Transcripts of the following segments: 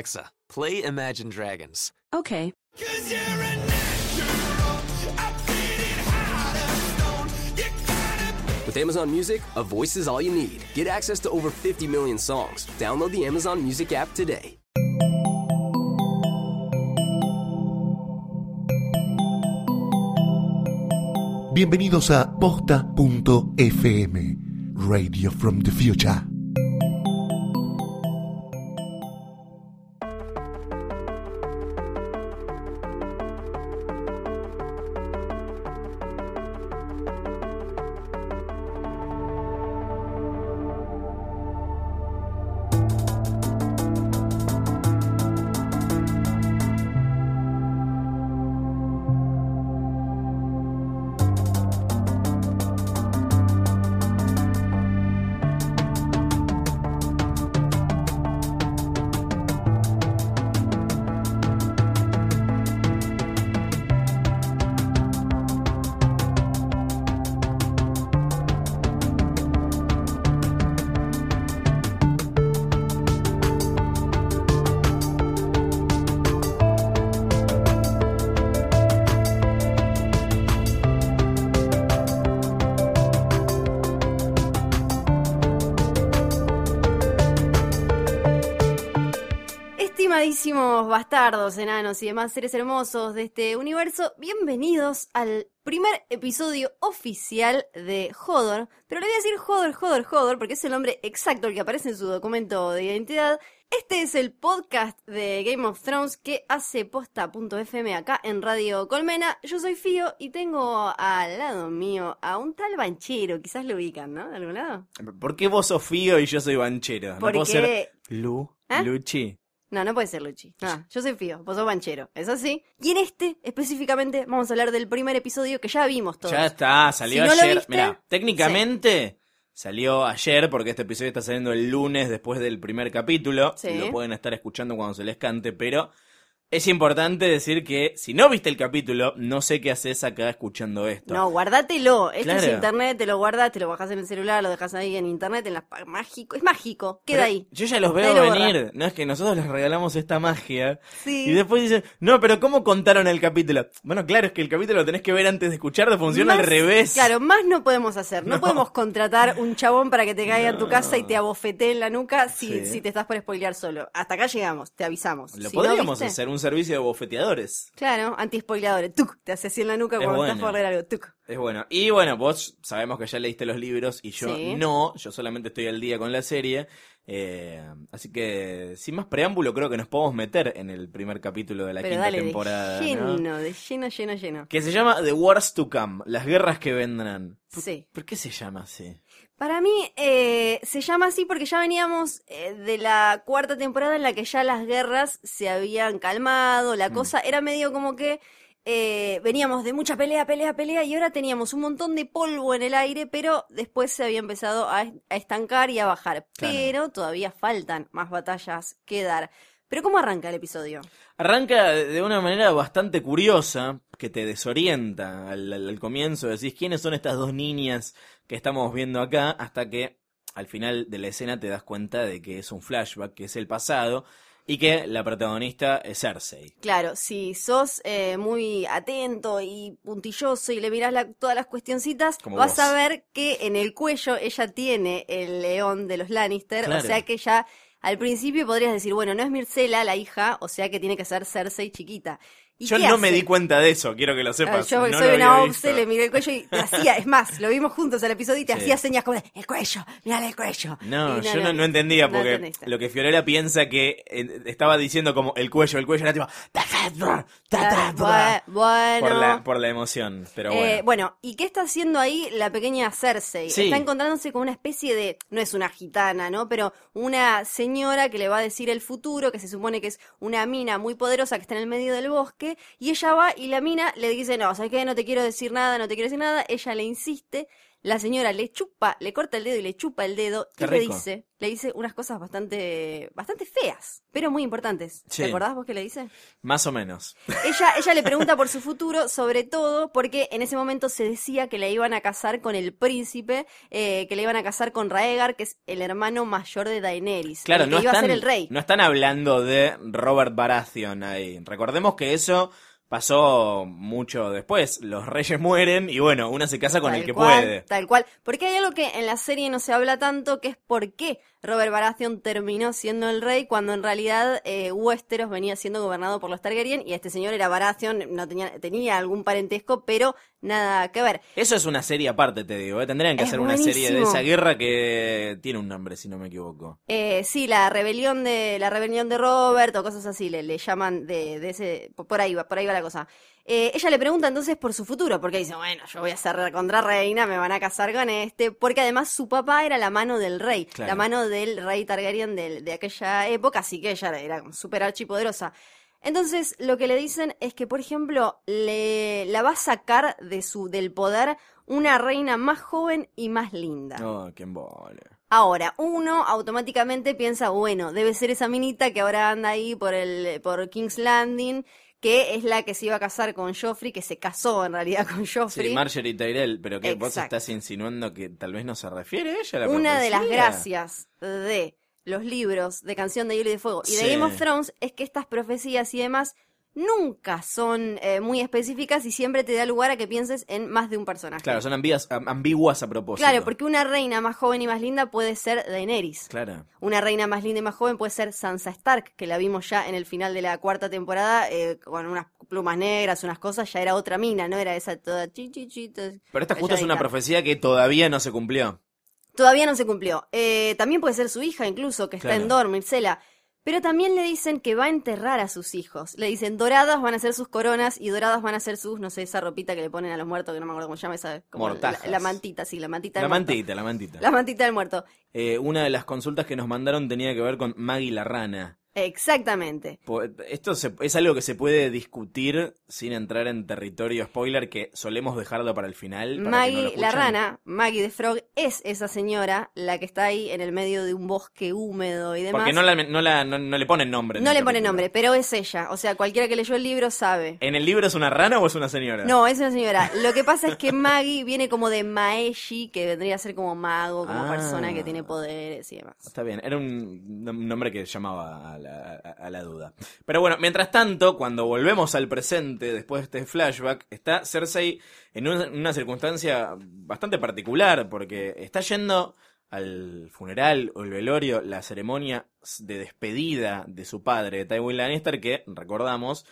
Alexa, play Imagine Dragons. Okay. With Amazon Music, a voice is all you need. Get access to over 50 million songs. Download the Amazon Music app today. Bienvenidos a posta.fm, Radio from the Future. Estimadísimos bastardos, enanos y demás seres hermosos de este universo, bienvenidos al primer episodio oficial de Hodor. Pero le voy a decir Hodor, Hodor, Hodor, porque es el nombre exacto el que aparece en su documento de identidad. Este es el podcast de Game of Thrones que hace posta.fm acá en Radio Colmena. Yo soy Fío y tengo al lado mío a un tal banchero, quizás lo ubican, ¿no? ¿De algún lado? ¿Por qué vos sos Fío y yo soy Banchero? ¿No puedo Porque- ser Lu? ¿Ah? Luchi. No, no puede ser Luchi. No, yo soy Fío, vos sos banchero. ¿Es así? Y en este, específicamente, vamos a hablar del primer episodio que ya vimos todos. Ya está, salió Si no ayer. viste, Mira, técnicamente salió ayer porque este episodio está saliendo el lunes después del primer capítulo. Sí. Lo pueden estar escuchando cuando se les cante, pero es importante decir que si no viste el capítulo, no sé qué haces acá escuchando esto. No, guardátelo. Esto es internet, te lo guardas, te lo bajas en el celular, lo dejas ahí en internet, en la pa- mágico. Es mágico, queda Pero ahí. Yo ya los veo lo borra. venir. No es que nosotros les regalamos esta magia. Sí. Y después dicen, no, pero ¿cómo contaron el capítulo? Bueno, claro, es que el capítulo lo tenés que ver antes de escucharlo, funciona Más- al revés. Claro, más no podemos hacer. No, No. podemos contratar un chabón para que te caiga en tu casa y te abofetee en la nuca si, Sí. si te estás por spoilear solo. Hasta acá llegamos, te avisamos. Lo Si no podríamos viste- hacer, un servicio de bofeteadores. Claro, anti-spoiladores. Tuc, te hace así en la nuca Es cuando estás por leer algo. Tuc. Es bueno. Y bueno, vos sabemos que ya leíste los libros y yo Sí. no. Yo solamente estoy al día con la serie. Eh, así que, sin más preámbulo, creo que nos podemos meter en el primer capítulo de la Pero quinta dale, temporada. de ¿no? lleno, de lleno, lleno, lleno. Que se llama The Wars to Come, las guerras que vendrán. ¿Por, Sí. ¿Por qué se llama así? Para mí eh, se llama así porque ya veníamos eh, de la cuarta temporada en la que ya las guerras se habían calmado, Mm. la cosa era medio como que eh, veníamos de mucha pelea, pelea, pelea y ahora teníamos un montón de polvo en el aire, pero después se había empezado a, a estancar y a bajar. Claro. Pero todavía faltan más batallas que dar. Pero ¿cómo arranca el episodio? Arranca de una manera bastante curiosa, que te desorienta al, al- al comienzo. Decís, ¿quiénes son estas dos niñas que estamos viendo acá? Hasta que al final de la escena te das cuenta de que es un flashback, que es el pasado, y que la protagonista es Cersei. Claro, si sos eh, muy atento y puntilloso y le mirás la- todas las cuestioncitas, Como vas vos. a ver que en el cuello ella tiene el león de los Lannister, Claro. o sea que ya al principio podrías decir, bueno, no es Mircela la hija, o sea que tiene que ser Cersei chiquita. ¿Y Yo no hace? me di cuenta de eso, quiero que lo sepas. Yo no soy una obse, le miré el cuello y te hacía, es más, lo vimos juntos al episodio y te Sí. hacía señas como de, el cuello, mirale el cuello. No, Y yo no, no entendía no porque lo que Fiorella piensa que eh, estaba diciendo como el cuello, el cuello era tipo bueno. por la por la emoción, pero bueno. Eh, bueno, ¿y qué está haciendo ahí la pequeña Cersei? Sí. Está encontrándose con una especie de, no es una gitana, ¿no? Pero una señora que le va a decir el futuro, que se supone que es una mina muy poderosa que está en el medio del bosque, y ella va y la mina le dice, no, ¿sabes qué? No te quiero decir nada, no te quiero decir nada. Ella le insiste, la señora le chupa, le corta el dedo y le chupa el dedo Qué y le dice, le dice unas cosas bastante, bastante feas, pero muy importantes. Sí. ¿Te acordás vos que le dice? Más o menos. Ella, ella le pregunta por su futuro, sobre todo porque en ese momento se decía que la iban a casar con el príncipe, eh, que le iban a casar con Raegar, que es el hermano mayor de Daenerys, Claro, el que no iba están, a ser el rey. no están hablando de Robert Baratheon ahí. Recordemos que eso pasó mucho después. Los reyes mueren y bueno, una se casa con Tal el que cual, puede. Tal cual. Porque hay algo que en la serie no se habla tanto, que es por qué Robert Baratheon terminó siendo el rey cuando en realidad eh, Westeros venía siendo gobernado por los Targaryen y este señor era Baratheon, no tenía, tenía algún parentesco, pero nada que ver. Eso es una serie aparte, te digo. ¿eh? Tendrían que Es hacer una serie de esa guerra que tiene un nombre, si no me equivoco. Eh, sí, la rebelión de la rebelión de Robert o cosas así le, le llaman de, de ese por ahí va por ahí va la cosa. Eh, ella le pregunta entonces por su futuro porque dice bueno yo voy a ser contra reina me van a casar con este porque además su papá era la mano del rey Claro. la mano del rey Targaryen del- de, aquella época así que ella era súper archipoderosa. Entonces lo que le dicen es que por ejemplo le la va a sacar de su del poder una reina más joven y más linda. Oh, qué embole. Ahora, uno automáticamente piensa, bueno, debe ser esa minita que ahora anda ahí por el por King's Landing, que es la que se iba a casar con Joffrey, que se casó en realidad con Joffrey. Sí, Marjorie Tyrell, pero que vos estás insinuando que tal vez no se refiere a ella a la Una de las gracias de los libros de Canción de Hielo y de Fuego y de. Game of Thrones es que estas profecías y demás nunca son eh, muy específicas y siempre te da lugar a que pienses en más de un personaje. Claro, son ambiguas, am- ambiguas a propósito. Claro, porque una reina más joven y más linda puede ser Daenerys. Claro. Una reina más linda y más joven puede ser Sansa Stark, que la vimos ya en el final de la cuarta temporada, eh, con unas plumas negras, unas cosas, ya era otra mina, no era esa toda chi, chi, chi, to- Pero esta justo es una profecía que todavía no se cumplió. Todavía no se cumplió. Eh, también puede ser su hija, incluso, que está en Dorne, Mircela. Pero también le dicen que va a enterrar a sus hijos. Le dicen, doradas van a ser sus coronas y doradas van a ser sus, no sé, esa ropita que le ponen a los muertos, que no me acuerdo cómo se llama esa. Como la, la mantita, sí, la mantita La del muerto. mantita, la mantita. La mantita del muerto. Eh, una de las consultas que nos mandaron tenía que ver con Maggie la rana. Exactamente. Esto se- es algo que se puede discutir sin entrar en territorio spoiler que solemos dejarlo para el final. para que no lo Maggie, la rana, Maggie the Frog, es esa señora, la que está ahí en el medio de un bosque húmedo y demás. Porque no, la, no, la- no- no le ponen nombre. No le pone capítulo. nombre, pero es ella. O sea, cualquiera que leyó el libro sabe. ¿En el libro es una rana o es una señora? No, es una señora. Lo que pasa es que Maggie viene como de Maeshi, que vendría a ser como mago, como Ah. persona que tiene poderes y demás. Está bien, era un nom- nombre que llamaba a la, a- la duda. Pero bueno, mientras tanto, cuando volvemos al presente, después de este flashback, está Cersei en una, una circunstancia bastante particular, porque está yendo al funeral o el velorio, la ceremonia de despedida de su padre, Tywin Lannister, que, recordamos,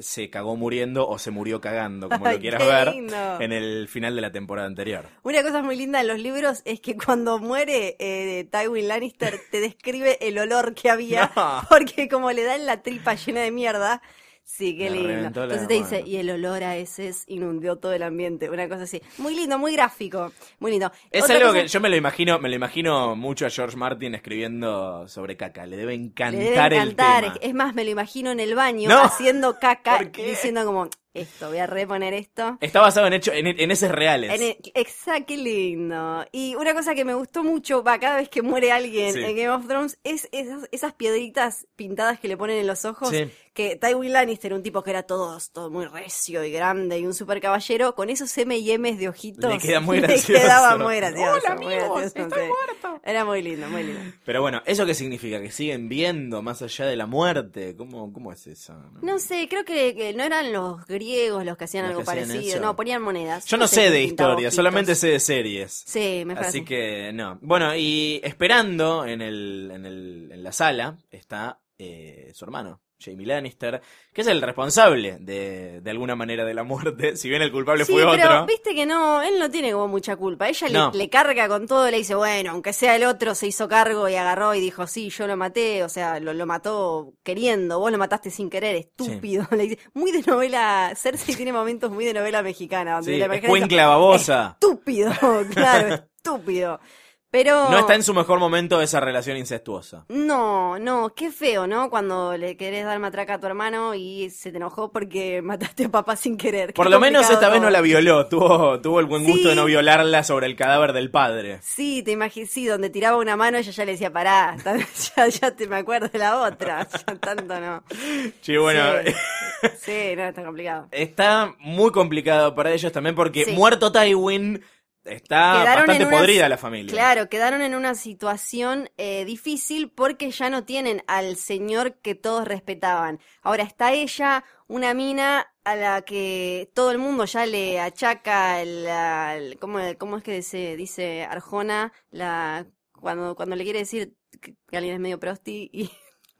se cagó muriendo o se murió cagando, como lo quieras ver, lindo. en el final de la temporada anterior. Una cosa muy linda en los libros es que cuando muere eh, Tywin Lannister te describe el olor que había, No. porque como le dan la tripa llena de mierda. Sí, qué lindo. Entonces te dice, y el olor a heces inundó todo el ambiente, una cosa así. Muy lindo, muy gráfico, muy lindo. Es Otra algo cosa- que yo me lo imagino, me lo imagino mucho a George Martin escribiendo sobre caca. Le debe encantar, Le debe encantar. el tema. Es más, me lo imagino en el baño No. haciendo caca, diciendo como, esto, voy a reponer esto. Está basado en hecho, en, en heces reales. En exacto, qué lindo. Y una cosa que me gustó mucho, va, cada vez que muere alguien Sí. en Game of Thrones, es esas, esas piedritas pintadas que le ponen en los ojos. Sí. Que Tywin Lannister, un tipo que era todo, todo muy recio y grande y un super caballero, con esos M y M's de ojitos. Le queda muy le gracioso. quedaba muy gracioso. Hola, muy amigos, gracioso, estoy sí. Era muy lindo, muy lindo. Pero bueno, ¿eso qué significa? ¿Que siguen viendo más allá de la muerte? ¿Cómo, cómo es eso? No sé, creo que, que no eran los griegos los que hacían Los algo que hacían parecido. eso. No, ponían monedas. Yo no sé de historia, solamente sé de series. Sí, me parece. Así que no. Bueno, y esperando en, el, en, el, en la sala está eh, su hermano, Jamie Lannister, que es el responsable de, de alguna manera de la muerte, si bien el culpable Sí, fue pero otro. viste que no, él no tiene como mucha culpa. Ella le- No. le, carga con todo, le dice, bueno, aunque sea el otro, se hizo cargo y agarró y dijo, sí, yo lo maté, o sea, lo, lo mató queriendo, vos lo mataste sin querer, estúpido. Le dice, muy de novela, Cersei tiene momentos muy de novela mexicana. Donde Sí, la babosa. Estúpido, claro, estúpido. Pero... No está en su mejor momento esa relación incestuosa. No, no, qué feo, ¿no? Cuando le querés dar matraca a tu hermano y se te enojó porque mataste a papá sin querer. Qué Por lo menos esta vez no la violó, tuvo, tuvo el buen gusto Sí. de no violarla sobre el cadáver del padre. Sí, te imaginas, sí, donde tiraba una mano ella ya le decía, pará, ya, ya te me acuerdo de la otra, ya tanto no. Sí, bueno, Sí, sí, no, está complicado. está muy complicado para ellos también porque Sí. muerto Tywin está Quedaron bastante una- podrida la familia. Claro, quedaron en una situación eh, difícil porque ya no tienen al señor que todos respetaban. Ahora está ella, una mina a la que todo el mundo ya le achaca el, la- el- ¿cómo, cómo es que se dice Arjona? La, cuando, cuando le quiere decir que alguien es medio prosti y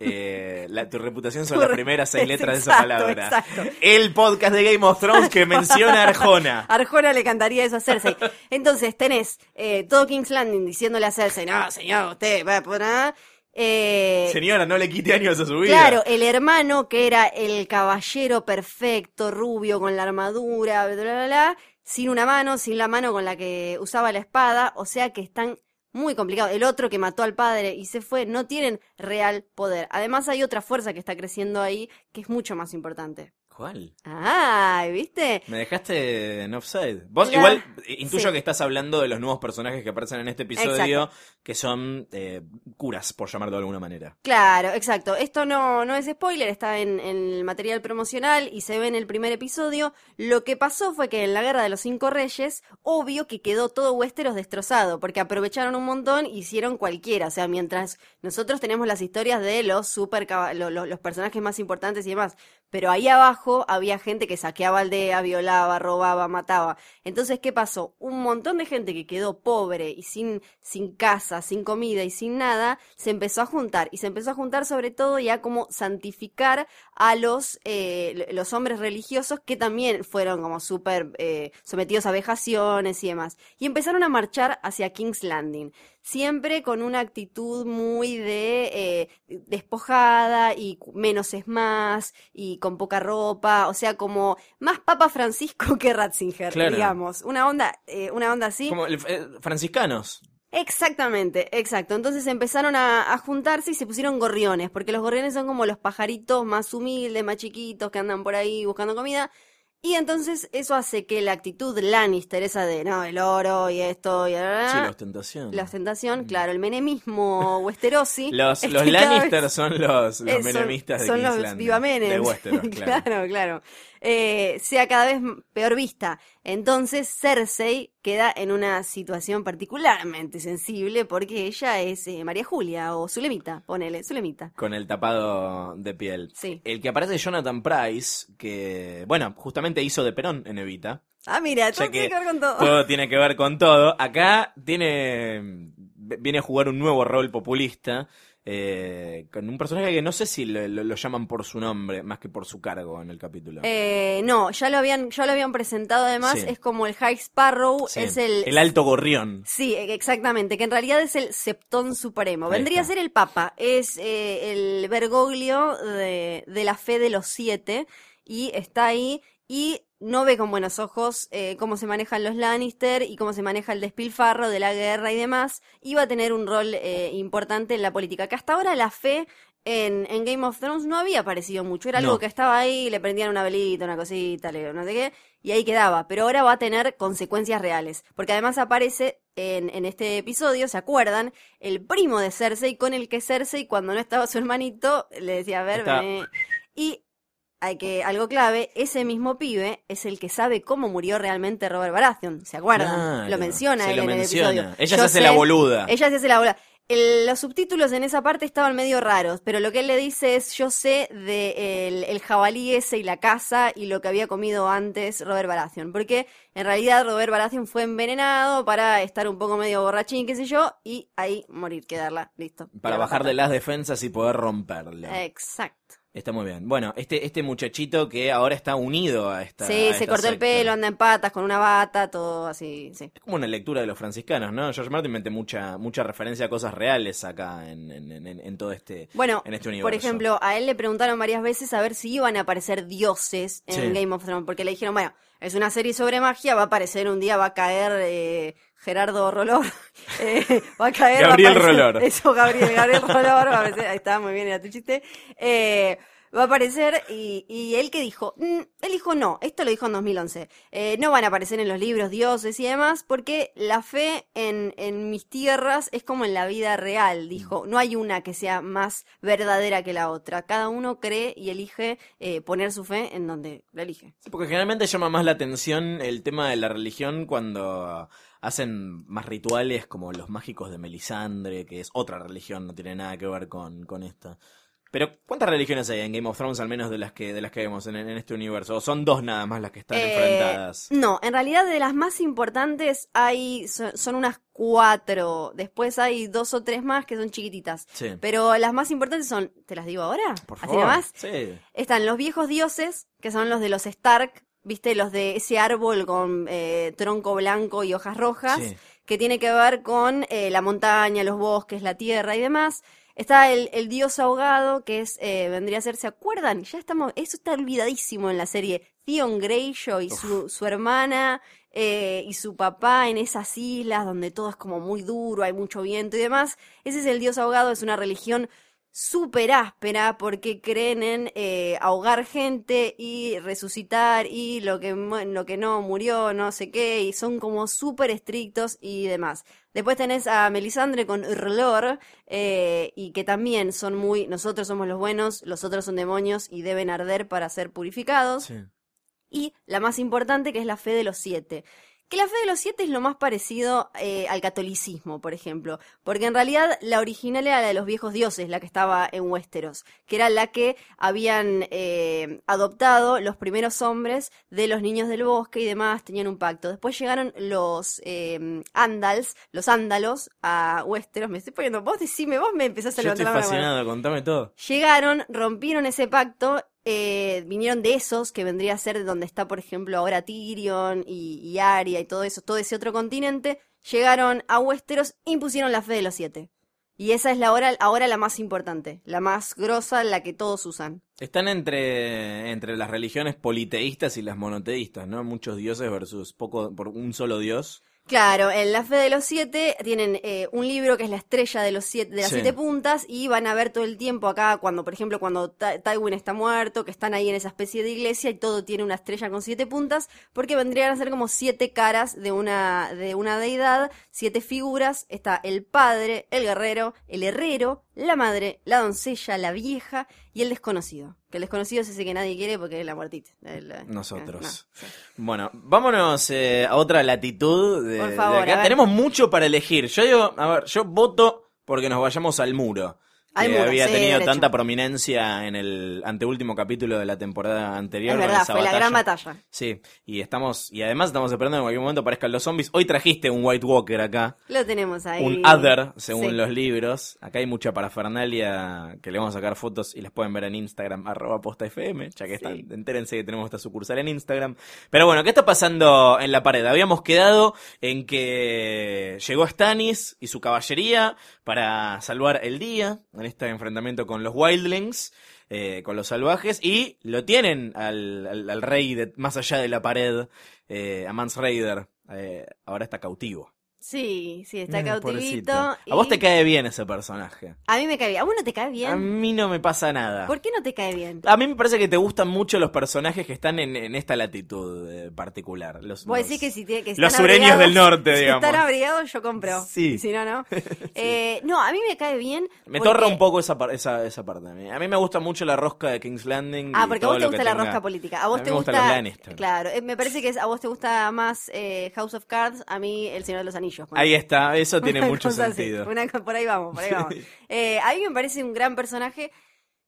Eh, la- tu reputación son las primeras seis letras de esa palabra. exacto. El podcast de Game of Thrones que menciona a Arjona. Arjona le cantaría eso a Cersei. Entonces tenés eh, todo King's Landing diciéndole a Cersei, no, señor, usted va por nada. Eh, Señora, no le quite años a su vida. Claro, el hermano que era el caballero perfecto, rubio, con la armadura, bla, bla, bla, sin una mano, sin la mano con la que usaba la espada, o sea que están muy complicados. El otro que mató al padre y se fue, no tienen real poder. Además hay otra fuerza que está creciendo ahí, que es mucho más importante. ¿Cuál? Ah, ¿viste? Me dejaste en offside. Vos La- igual eh, intuyo sí. que estás hablando de los nuevos personajes que aparecen en este episodio, que son eh, curas, por llamarlo de alguna manera. Claro, exacto. Esto no, no es spoiler, está en, en el material promocional y se ve en el primer episodio. Lo que pasó fue que en la Guerra de los Cinco Reyes, obvio que quedó todo Westeros destrozado, porque aprovecharon un montón y hicieron cualquiera. O sea, mientras nosotros tenemos las historias de los super caba- lo- lo- los personajes más importantes y demás, pero ahí abajo había gente que saqueaba aldea, violaba, robaba, mataba. Entonces, ¿qué pasó? Un montón de gente que quedó pobre y sin, sin casa, sin comida y sin nada, se empezó a juntar. Y se empezó a juntar sobre todo ya como santificar a los, eh, los hombres religiosos que también fueron como súper eh, sometidos a vejaciones y demás. Y empezaron a marchar hacia King's Landing. Siempre con una actitud muy de eh, despojada y menos es más y con poca ropa, o sea, como más Papa Francisco que Ratzinger, Claro. digamos. Una onda, eh, una onda así. Como el- eh, franciscanos. Exactamente, exacto. Entonces empezaron a, a juntarse y se pusieron gorriones, porque los gorriones son como los pajaritos más humildes, más chiquitos, que andan por ahí buscando comida. Y entonces eso hace que la actitud Lannister, esa de, no, el oro y esto y bla, Sí, la ostentación. la ostentación, claro, el menemismo westerosi. Los, los cada vez- Lannister son los, los eh, son- menemistas de son los Landing, Viva Menem. De Westeros, claro. claro, claro. Eh, sea cada vez peor vista. Entonces Cersei queda en una situación particularmente sensible porque ella es eh, María Julia o Zulemita, ponele, Zulemita. Con el tapado de piel. Sí. El que aparece es Jonathan Price, que, bueno, justamente hizo de Perón en Evita. Ah, mira, todo tiene que que ver con todo. Todo tiene que ver con todo. Acá tiene. Viene a jugar un nuevo rol populista. eh, con un personaje que no sé si lo, lo- lo llaman por su nombre más que por su cargo en el capítulo. Eh, no, ya lo habían, ya lo habían presentado además, Sí. es como el High Sparrow, Sí, es el, el alto gorrión. Sí, e- exactamente, que en realidad es el Septón Supremo. Ahí Vendría a ser el Papa, es eh, el Bergoglio de, de la fe de los siete y está ahí y no ve con buenos ojos eh, cómo se manejan los Lannister y cómo se maneja el despilfarro de la guerra y demás, y va a tener un rol eh, importante en la política, que hasta ahora la fe en, en Game of Thrones no había aparecido mucho, era algo que estaba ahí, le prendían una velita, una cosita, le- no sé qué, y ahí quedaba, pero ahora va a tener consecuencias reales, porque además aparece en, en este episodio, ¿se acuerdan? El primo de Cersei con el que Cersei cuando no estaba su hermanito le decía, a ver, Está- vení". y hay que, algo clave, ese mismo pibe es el que sabe cómo murió realmente Robert Baratheon, ¿se acuerdan? Claro, lo menciona se él lo en el menciona. episodio. Ella Yo se hace la boluda. Ella se hace la boluda. El- los subtítulos en esa parte estaban medio raros, pero lo que él le dice es, yo sé de el, el jabalí ese y la casa y lo que había comido antes Robert Baratheon, porque en realidad Robert Baratheon fue envenenado para estar un poco medio borrachín, qué sé yo, y ahí morir, quedarla, listo. Para Quedar la bajar pata. de las defensas y poder romperla. Exacto. Está muy bien. Bueno, este, este muchachito que ahora está unido a esta. Sí, a se cortó el pelo, anda en patas, con una bata, todo así, sí. Es como una lectura de los franciscanos, ¿no? George Martin mete mucha, mucha referencia a cosas reales acá en, en, en- en todo este, Bueno, en este por universo. ejemplo, a él le preguntaron varias veces a ver si iban a aparecer dioses en Sí. Game of Thrones, porque le dijeron, bueno, es una serie sobre magia, va a aparecer un día, va a caer eh, Gerardo Rolor eh, va a caer. va a Gabriel aparecer- Rolor. Eso, Gabriel, Gabriel Rolor. va a aparecer- ahí está, muy bien, era tu chiste. Eh, va a aparecer y, y él que dijo, Mm, él dijo no, esto lo dijo en 2011, eh, no van a aparecer en los libros dioses y demás porque la fe en, en mis tierras es como en la vida real, dijo, no hay una que sea más verdadera que la otra, cada uno cree y elige eh, poner su fe en donde la elige. Sí, porque generalmente llama más la atención el tema de la religión cuando hacen más rituales como los mágicos de Melisandre, que es otra religión, no tiene nada que ver con, con esta. Pero, ¿cuántas religiones hay en Game of Thrones, al menos de las que, de las que vemos en, en este universo? ¿O son dos nada más las que están Eh, enfrentadas? No, en realidad de las más importantes hay, son, son unas cuatro, después hay dos o tres más que son chiquititas. Sí. Pero las más importantes son, ¿te las digo ahora? Por Así favor. nomás. Sí. Están los viejos dioses, que son los de los Stark, viste, los de ese árbol con eh, tronco blanco y hojas rojas, Sí. que tiene que ver con eh, la montaña, los bosques, la tierra y demás. Está el, el dios ahogado, que es, eh, vendría a ser, ¿se acuerdan? Ya estamos, eso está olvidadísimo en la serie. Theon Greyjoy y su, su hermana eh, y su papá en esas islas donde todo es como muy duro, hay mucho viento y demás. Ese es el dios ahogado, es una religión súper áspera porque creen en eh, ahogar gente y resucitar y lo que, lo que no murió, no sé qué, y son como súper estrictos y demás. Después tenés a Melisandre con Urlor, eh, y que también son muy, nosotros somos los buenos, los otros son demonios y deben arder para ser purificados Sí. y la más importante que es la fe de los siete. Que la fe de los siete es lo más parecido eh, al catolicismo, por ejemplo, porque en realidad la original era la de los viejos dioses, la que estaba en Westeros, que era la que habían eh, adoptado los primeros hombres de los niños del bosque y demás, tenían un pacto. Después llegaron los eh, Andals, los Ándalos a Westeros, me estoy poniendo, vos decime, vos me empezás a Yo estoy levantar la mano. fascinado, contame todo. Llegaron, rompieron ese pacto, eh, vinieron de esos, que vendría a ser de donde está, por ejemplo, ahora Tyrion y, y Arya y todo eso, todo ese otro continente. Llegaron a Westeros, impusieron la fe de los siete. Y esa es la hora, ahora la más importante, la más grosa, la que todos usan. Están entre, entre las religiones politeístas y las monoteístas, ¿no? Muchos dioses versus poco por un solo dios. Claro, en la fe de los siete tienen eh, un libro que es la estrella de los siete, de las Sí. siete puntas y van a ver todo el tiempo acá cuando, por ejemplo, cuando Tywin está muerto, que están ahí en esa especie de iglesia y todo tiene una estrella con siete puntas, porque vendrían a ser como siete caras de una de una deidad, siete figuras. Está el padre, el guerrero, el herrero, la madre, la doncella, la vieja y el desconocido. Que el desconocido es ese que nadie quiere porque es la muertita. El, Nosotros. no. Bueno, vámonos eh, a otra latitud de, Por de favor, acá. Tenemos mucho para elegir. Yo digo, a ver, yo voto porque nos vayamos al muro. Que había tenido tanta prominencia en el anteúltimo capítulo de la temporada anterior. Es verdad, esa fue la gran batalla. Sí, y estamos, y además estamos esperando que en cualquier momento aparezcan los zombies. Hoy trajiste un White Walker acá. Lo tenemos ahí. Un other, según Sí. los libros. Acá hay mucha parafernalia que le vamos a sacar fotos y las pueden ver en Instagram, arroba posta FM, ya que están, entérense que tenemos esta sucursal en Instagram. Pero bueno, ¿qué está pasando en la pared? Habíamos quedado en que llegó Stannis y su caballería para salvar el día en este enfrentamiento con los Wildlings. eh, con los salvajes y lo tienen al, al- al rey de, más allá de la pared, eh, a Mans Raider, eh, ahora está cautivo. Sí, sí, está Eh, cautivito. pobrecito. A y- vos te cae bien ese personaje. A mí me cae bien. ¿A vos no te cae bien? A mí no me pasa nada. ¿Por qué no te cae bien? A mí me parece que te gustan mucho los personajes que están en, en esta latitud eh, particular. Los, Vos los- decís que si te, que los están sureños abrigados- del norte, si digamos. están abrigados, yo compro. Sí. Si no, no. Eh, no, a mí me cae bien. Me porque- torra un poco esa, esa, esa parte. A mí. a mí me gusta mucho la rosca de King's Landing. Ah, y porque a vos te gusta la tenga- rosca política. A vos mí te me gusta. los Lannister. Claro, eh, me parece que es- a vos te gusta más eh, House of Cards, a mí El Señor de los Anillos. Ahí está, eso tiene Una mucho así, sentido. una por ahí vamos, por ahí vamos. Eh, a mí me parece un gran personaje.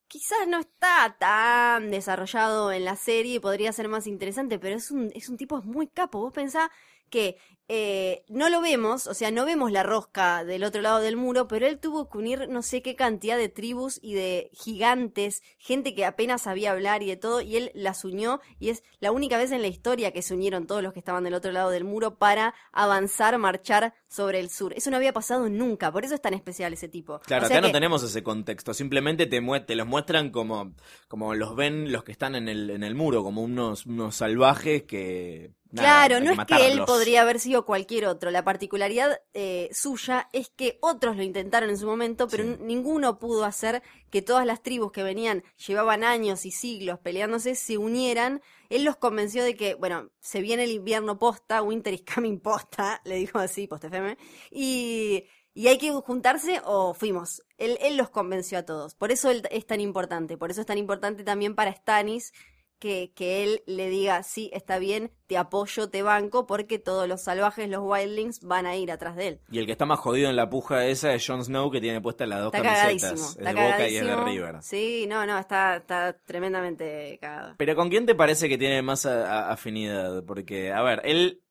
Quizás no está tan desarrollado en la serie y podría ser más interesante, pero es un, es un tipo muy capo. Vos pensás que eh, no lo vemos, o sea, no vemos la rosca del otro lado del muro, pero él tuvo que unir no sé qué cantidad de tribus y de gigantes, gente que apenas sabía hablar y de todo, y él las unió y es la única vez en la historia que se unieron todos los que estaban del otro lado del muro para avanzar, marchar sobre el sur. Eso no había pasado nunca, por eso es tan especial ese tipo. Claro, O sea acá no tenemos ese contexto, simplemente te, te los muestran como, como los ven los que están en el, en el muro, como unos, unos salvajes que... nada, Claro, no es que él podría haber sido o cualquier otro. La particularidad eh, suya es que otros lo intentaron en su momento, pero Sí. ninguno pudo hacer que todas las tribus que venían, llevaban años y siglos peleándose, se unieran. Él los convenció de que, bueno, se viene el invierno posta, winter is coming posta, le dijo así, post FM, y, y hay que juntarse o fuimos. Él, él los convenció a todos. Por eso él es tan importante. Por eso es tan importante también para Stannis que, que él le diga, sí, está bien, te apoyo, te banco, porque todos los salvajes, los wildlings, van a ir atrás de él. Y el que está más jodido en la puja esa es Jon Snow, que tiene puestas las dos Está camisetas. Es de Boca y es de. River. Sí, no, no, está, está tremendamente cagado. Pero ¿con quién te parece que tiene más a- a- afinidad? Porque, a ver, él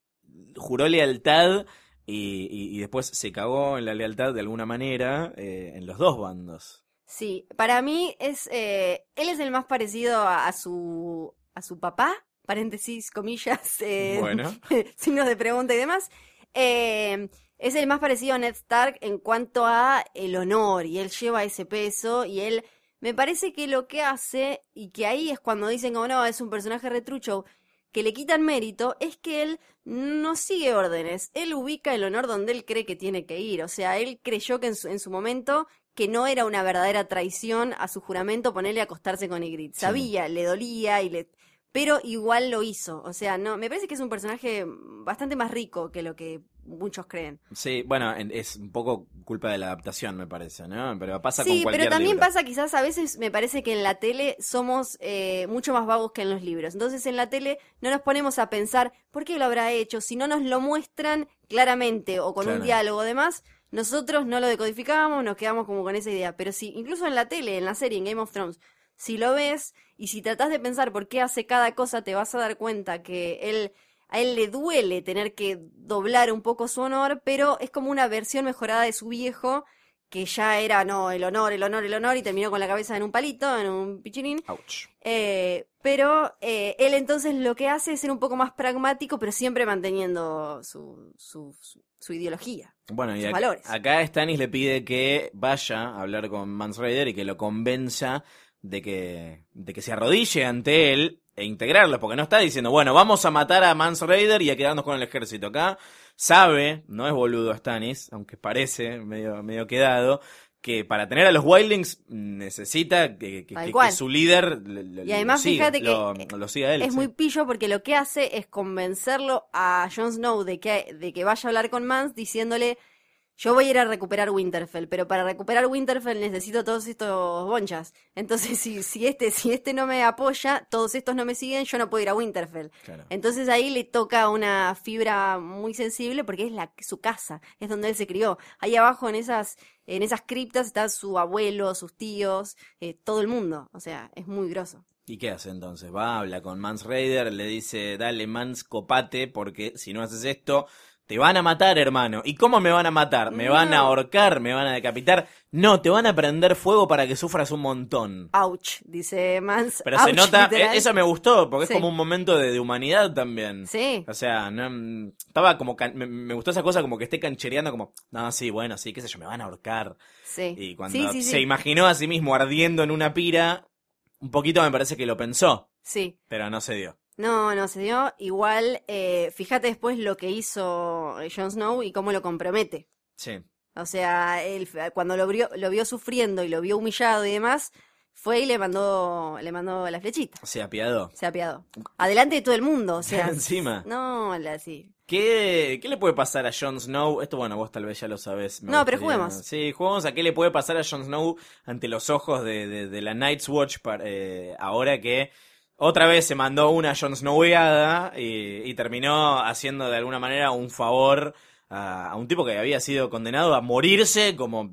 juró lealtad y, y- y después se cagó en la lealtad de alguna manera eh, en los dos bandos. Sí, para mí es, eh, él es el más parecido a, a su, a su papá, paréntesis, comillas, eh, Bueno. signos de pregunta y demás. Eh, es el más parecido a Ned Stark en cuanto a el honor y él lleva ese peso y él me parece que lo que hace y que ahí es cuando dicen como no, es un personaje retrucho que le quitan mérito es que él no sigue órdenes, él ubica el honor donde él cree que tiene que ir, o sea, él creyó que en su, en su momento que no era una verdadera traición a su juramento ponerle a acostarse con Ygritte. Sí. Sabía, le dolía y le pero igual lo hizo. O sea, no, me parece que es un personaje bastante más rico que lo que muchos creen. Sí, bueno, en- es un poco culpa de la adaptación, me parece, ¿no? Pero pasa con Sí, cualquier pero también libro. pasa quizás a veces me parece que en la tele somos eh, mucho más vagos que en los libros. Entonces en la tele no nos ponemos a pensar por qué lo habrá hecho. Si no nos lo muestran claramente o con Claro. un diálogo demás, nosotros no lo decodificamos, nos quedamos como con esa idea. Pero sí, incluso en la tele, en la serie, en Game of Thrones, si lo ves y si tratás de pensar por qué hace cada cosa, te vas a dar cuenta que él... A él le duele tener que doblar un poco su honor, pero es como una versión mejorada de su viejo, que ya era, no, el honor, el honor, el honor, y terminó con la cabeza en un palito, en un pichinín. Ouch. Eh, pero eh, él entonces lo que hace es ser un poco más pragmático, pero siempre manteniendo su, su, su, su ideología. Bueno, y sus valores. acá Stannis le pide que vaya a hablar con Mans Raider y que lo convenza de que, de que se arrodille ante él e integrarlo, porque no está diciendo, bueno, vamos a matar a Mans Raider y a quedarnos con el ejército. Acá sabe, no es boludo Stannis, aunque parece medio, medio quedado, que para tener a los Wildlings necesita que, que- Tal que- cual. que su líder le- Y además, lo siga, fíjate que lo, lo siga él. es sí. muy pillo porque lo que hace es convencerlo a Jon Snow de que, de que vaya a hablar con Mans diciéndole, yo voy a ir a recuperar Winterfell, pero para recuperar Winterfell necesito todos estos bonchas. Entonces, si, si, este, si este no me apoya, todos estos no me siguen, yo no puedo ir a Winterfell. Claro. Entonces ahí le toca una fibra muy sensible porque es la, su casa, es donde él se crió. Ahí abajo en esas, en esas criptas está su abuelo, sus tíos, eh, todo el mundo. O sea, es muy grosso. ¿Y qué hace entonces? Va, habla con Mans Raider, le dice, dale Mans, copate, porque si no haces esto, te van a matar, hermano. ¿Y cómo me van a matar? ¿Me van a ahorcar? ¿Me van a decapitar? No, te van a prender fuego para que sufras un montón. Ouch, dice Mans. Pero se nota, literal. e- eso me gustó, porque Sí. es como un momento de, de humanidad también. Sí, O sea, no, mm, estaba como, can- me, me gustó esa cosa como que esté canchereando como, no, sí, bueno, sí, qué sé yo, me van a ahorcar. sí. Y cuando sí, sí, se imaginó a sí mismo ardiendo en una pira, un poquito me parece que lo pensó, Sí. pero no se dio. No, no se dio. Igual, eh, fíjate después lo que hizo eh, Jon Snow y cómo lo compromete. Sí. O sea, él cuando lo vio, lo vio sufriendo y lo vio humillado y demás, fue y le mandó, le mandó la flechita. Se apiadó. Se apiadó. Adelante de todo el mundo, o sea. Encima. No, la, sí. ¿Qué, ¿Qué le puede pasar a Jon Snow? Esto, bueno, vos tal vez ya lo sabés. No, pero juguemos. Sí, juguemos a qué le puede pasar a Jon Snow ante los ojos de, de- de la Night's Watch para- eh, ahora que otra vez se mandó una Jon Snowweada y, y terminó haciendo de alguna manera un favor a, a un tipo que había sido condenado a morirse como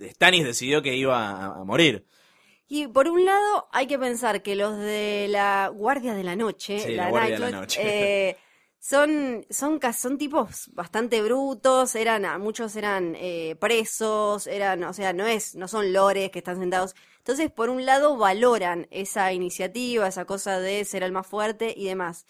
Stannis decidió que iba a, a morir. Y por un lado, hay que pensar que los de la Guardia de la Noche, Sí, la, la Guardia de la Noche. eh, son, son, ca- son tipos bastante brutos, eran, muchos eran eh, presos, eran, o sea, no es, no son lores que están sentados. Entonces, por un lado, valoran esa iniciativa, esa cosa de ser el más fuerte y demás.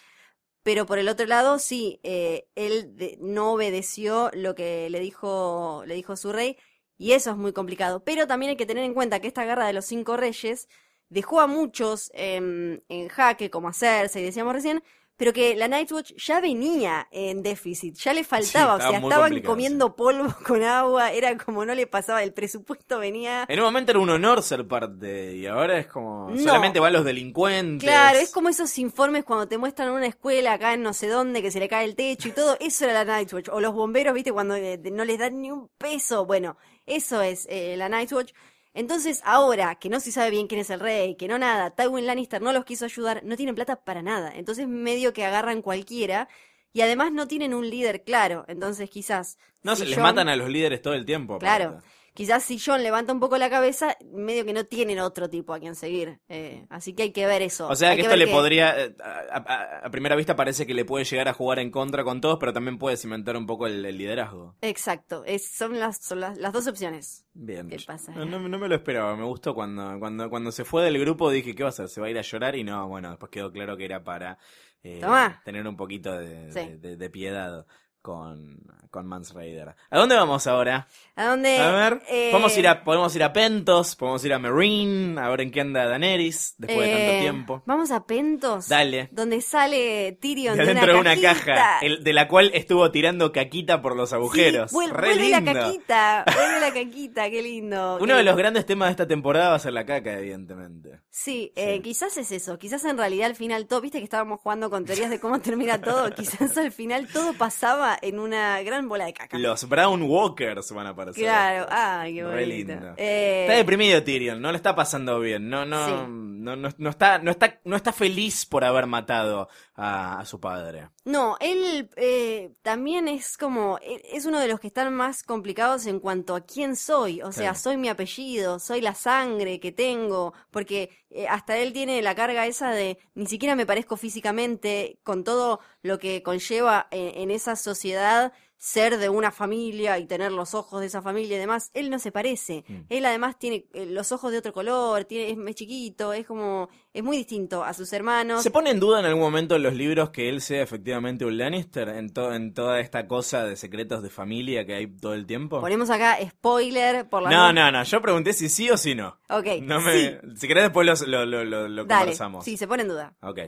Pero por el otro lado, sí, eh, él de- no obedeció lo que le dijo, le dijo su rey, y eso es muy complicado. Pero también hay que tener en cuenta que esta guerra de los cinco reyes dejó a muchos em, en jaque, como a Cersei, decíamos recién, pero que la Nightwatch ya venía en déficit, ya le faltaba, o sea, estaban comiendo polvo con agua, era como no le pasaba, el presupuesto venía... En un momento era un honor ser parte y ahora es como No. solamente van los delincuentes. Claro, es como esos informes cuando te muestran una escuela acá en no sé dónde que se le cae el techo y todo, eso era la Nightwatch. O los bomberos, viste, cuando eh, no les dan ni un peso. Bueno, eso es eh, la Nightwatch. Entonces, ahora que no se sabe bien quién es el rey, que no nada, Tywin Lannister no los quiso ayudar, no tienen plata para nada. Entonces, medio que agarran cualquiera. Y además no tienen un líder claro. Entonces, quizás. No, si se les matan a los líderes todo el tiempo. Claro. aparte. Quizás si John levanta un poco la cabeza, medio que no tienen otro tipo a quien seguir. Eh, así que hay que ver eso. O sea Hay que esto le que- podría, eh, a, a- a primera vista parece que le puede llegar a jugar en contra con todos, pero también puede cimentar un poco el, el liderazgo. Exacto, es, son, las, son las, las dos opciones. Bien. ¿Qué pasa? No, me lo esperaba, me gustó cuando, cuando, cuando se fue del grupo dije, ¿qué va a hacer? ¿Se va a ir a llorar? Y no, bueno, después quedó claro que era para eh, tener un poquito de, Sí. de- de- de piedad con, con Mans Raider. ¿A dónde vamos ahora? ¿A dónde? A ver, eh, podemos ir a, podemos ir a Pentos, podemos ir a Marine, a ver en qué anda Daenerys después de eh, tanto tiempo. Vamos a Pentos. Dale. Donde sale Tyrion De de dentro de una cajita. caja, el- de la cual estuvo tirando caquita por los agujeros. Sí, vuel- Re vuelve la caquita, vuelve la caquita, qué lindo. Uno Qué- de los grandes temas de esta temporada va a ser la caca, evidentemente. Sí, eh, Sí. quizás es eso, quizás en realidad al final todo, viste que estábamos jugando con teorías de cómo termina todo, quizás al final todo pasaba en una gran bola de caca. Los Brown Walkers van a aparecer. Claro, ay, qué Re bonito. lindo. Eh, Está deprimido Tyrion, no le está pasando bien, no, no, Sí. no, no, no está, no está, no está feliz por haber matado a, a su padre. No, él eh, también es como, e- es uno de los que están más complicados en cuanto a quién soy, o sea, Claro. soy mi apellido, soy la sangre que tengo, porque eh, hasta él tiene la carga esa de ni siquiera me parezco físicamente, con todo lo que conlleva en, en esa sociedad ser de una familia y tener los ojos de esa familia y demás, él no se parece. Mm. Él además tiene eh, los ojos de otro color, tiene, es chiquito, es como, es muy distinto a sus hermanos. ¿Se pone en duda en algún momento en los libros que él sea efectivamente un Lannister en, to- en toda esta cosa de secretos de familia que hay todo el tiempo? Ponemos acá spoiler por la No, no, no, yo pregunté si sí o si no. Ok, No me... sí, Si querés después los- lo, lo, lo, lo dale, conversamos. sí, se pone en duda, Ok,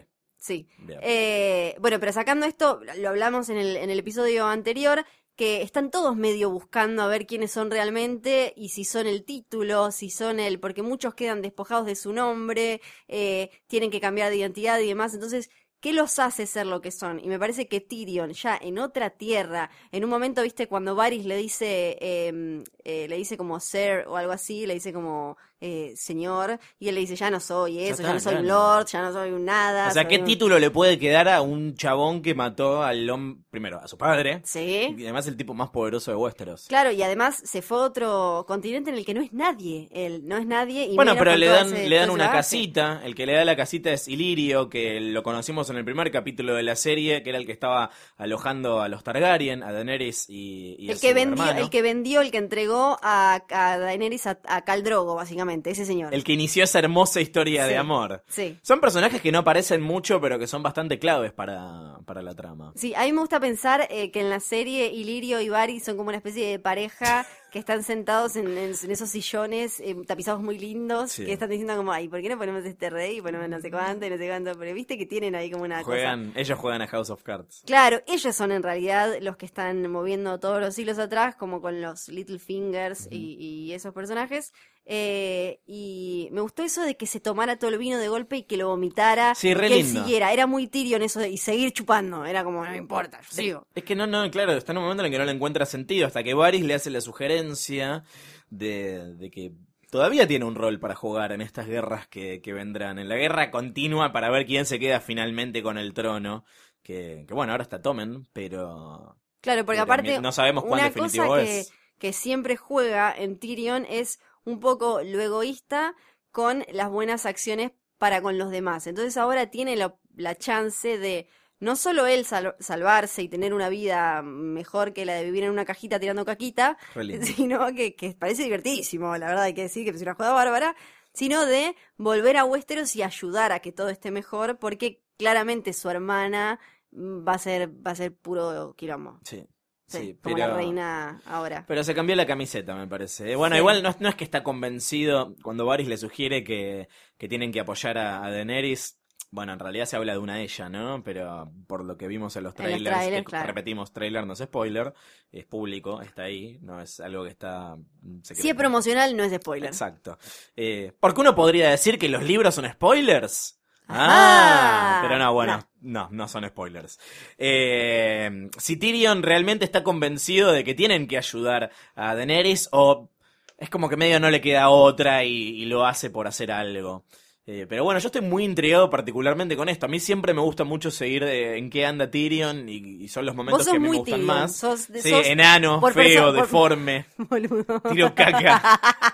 sí. Eh, bueno, pero sacando esto, lo hablamos en el, en el episodio anterior, que están todos medio buscando a ver quiénes son realmente y si son el título, si son el, porque muchos quedan despojados de su nombre, eh, tienen que cambiar de identidad y demás, entonces, ¿qué los hace ser lo que son? Y me parece que Tyrion, ya en otra tierra, en un momento, viste, cuando Varys le dice, eh, eh, le dice como ser o algo así, le dice como eh, señor, y él le dice, ya no soy eso, ya, está, no soy un lord, ya no soy un nada. O sea, ¿qué un- título le puede quedar a un chabón que mató al hombre, primero, a su padre? Sí. Y además el tipo más poderoso de Westeros. Claro, y además se fue a otro continente en el que no es nadie. Él no es nadie. Y Bueno, pero le dan, ese- le dan una casita. El que le da la casita es Ilirio, que lo conocimos en el primer capítulo de la serie, que era el que estaba alojando a los Targaryen, a Daenerys y, y a El su que, vendió, hermano. el que vendió, el que entregó a, a Daenerys a, a Khal Drogo, básicamente, ese señor. El que inició esa hermosa historia Sí. de amor. Sí. Son personajes que no aparecen mucho, pero que son bastante claves para, para la trama. Sí, a mí me gusta pensar eh, que en la serie Ilirio y Varys son como una especie de pareja que están sentados en, en- en esos sillones eh, tapizados muy lindos, Sí. que están diciendo como, ay, ¿por qué no ponemos este rey y ponemos no sé cuánto y no sé cuánto? Pero viste que tienen ahí como una cosa. Juegan, ellos juegan a House of Cards. Claro, ellos son en realidad los que están moviendo todos los hilos atrás, como con los Little Fingers y, y esos personajes. Eh, y me gustó eso de que se tomara todo el vino de golpe y que lo vomitara. Sí, y re que él siguiera. Era muy Tyrion eso de y seguir chupando. Era como, no me importa, yo sigo. Es que no, no, claro, está en un momento en el que no le encuentra sentido, hasta que Varys le hace la sugerencia de, de que todavía tiene un rol para jugar en estas guerras que, que vendrán, en la guerra continua para ver quién se queda finalmente con el trono, que, que bueno, ahora está Tomen, pero... Claro, porque pero aparte, no sabemos cuán una definitivo cosa que, es. que siempre juega en Tyrion es un poco lo egoísta con las buenas acciones para con los demás. Entonces ahora tiene la, la chance de no solo él sal- salvarse y tener una vida mejor que la de vivir en una cajita tirando caquita, sino que, que parece divertidísimo, la verdad hay que decir que es una jugada bárbara, sino de volver a Westeros y ayudar a que todo esté mejor, porque claramente su hermana va a ser, va a ser puro quilombo. Sí, Sí, sí, como pero... la reina ahora. Pero se cambió la camiseta, me parece. Eh, Bueno, Sí. igual no, es- no es que está convencido cuando Varys le sugiere que, que tienen que apoyar a, a Daenerys. Bueno, en realidad se habla de una ella, ¿no? Pero por lo que vimos en los En los trailers, trailers, eh, claro. repetimos, trailer no es spoiler, es público, está ahí, no es algo que está... secreto. Si es promocional, no es spoiler. Exacto. Eh, porque uno podría decir que los libros son spoilers. Ah, pero no, bueno, no, no, son spoilers. Eh, si Tyrion realmente está convencido de que tienen que ayudar a Daenerys o es como que medio no le queda otra y, y lo hace por hacer algo. Eh, pero bueno, yo estoy muy intrigado particularmente con esto. A mí siempre me gusta mucho seguir eh, en qué anda Tyrion y, y son los momentos que me gustan Tyrion, más. sos de- sí, sos enano, feo, deforme. Boludo. Tiro caca.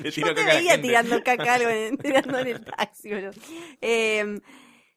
Yo te veía tirando caca algo en, tirando en el taxi, boludo. Eh,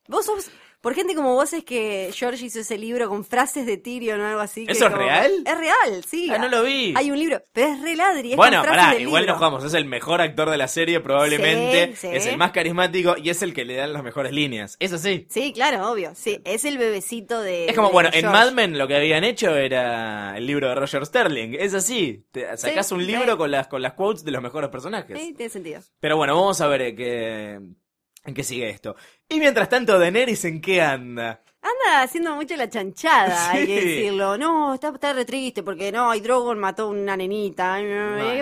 vos sos, por gente como vos es que George hizo ese libro con frases de Tyrion o algo así. que ¿Eso es como- real? Es real, sí. Ah, no lo vi. Hay un libro, pero es re ladri, es Bueno, con frases pará, del igual libro. nos jugamos. Es el mejor actor de la serie, probablemente. Sí, sí. Es el más carismático y es el que le dan las mejores líneas. Es así. Sí, claro, obvio. Sí, es el bebecito de. Es como, de bueno, en. Mad Men lo que habían hecho era el libro de Roger Sterling. Es así. Te sacás Sí, un sí. libro con las, con las quotes de los mejores personajes. Sí, tiene sentido. Pero bueno, vamos a ver en qué, en qué sigue esto. Y mientras tanto, Daenerys, ¿en qué anda? Anda haciendo mucho la chanchada, hay que Sí. decirlo. No, está, está re triste porque no, hay Drogon mató una nenita.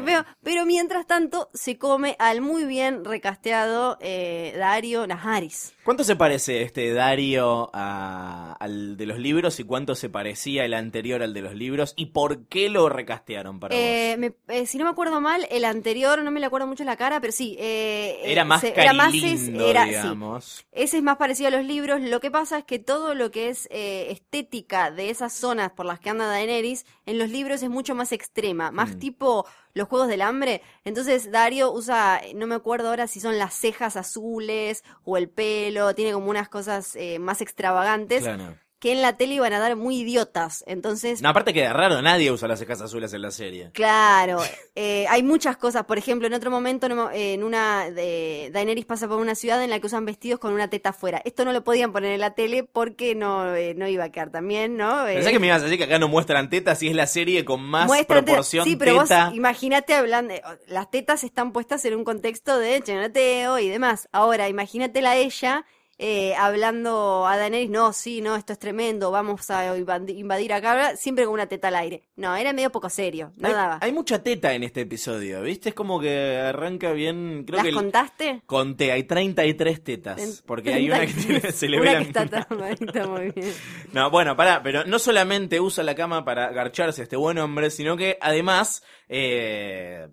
Pero, pero mientras tanto se come al muy bien recasteado eh, Dario Naharis. ¿Cuánto se parece este Dario a- al de los libros y cuánto se parecía el anterior al de los libros? ¿Y por qué lo recastearon para Eh, vos? me- eh, si no me acuerdo mal, el anterior, no me le acuerdo mucho la cara, pero sí. eh, Era más se- era más es- sí. digamos. Ese es más parecido a los libros. Lo que pasa es que todo lo que es eh, estética de esas zonas por las que anda Daenerys, en los libros es mucho más extrema, más Mm. tipo los Juegos del Hambre. Entonces Dario usa, no me acuerdo ahora si son las cejas azules o el pelo, tiene como unas cosas eh, más extravagantes Claro. Que en la tele iban a dar muy idiotas. Entonces No, aparte queda raro, nadie usa las cejas azules en la serie. Claro, eh, hay muchas cosas. Por ejemplo, en otro momento, en una de Daenerys pasa por una ciudad en la que usan vestidos con una teta afuera. Esto no lo podían poner en la tele porque no, eh, no iba a quedar también, ¿no? Eh, Pensé que me ibas a decir que acá no muestran tetas y es la serie con más muestran teta- proporción Sí, pero teta. vos imagínate hablando, eh, las tetas están puestas en un contexto de chenoteo y demás. Ahora, imagínatela a ella eh, hablando a Daenerys, no, sí, no, esto es tremendo, vamos a invadi- invadir acá, siempre con una teta al aire. No, era medio poco serio, no hay, daba. hay mucha teta en este episodio, ¿viste? Es como que arranca bien. Creo ¿Las que el- contaste? conté, hay 33 tetas. Porque hay una que tiene- se le ve la está tapadita muy bien. No, bueno, pará, pero no solamente usa la cama para garcharse a este buen hombre, sino que además eh,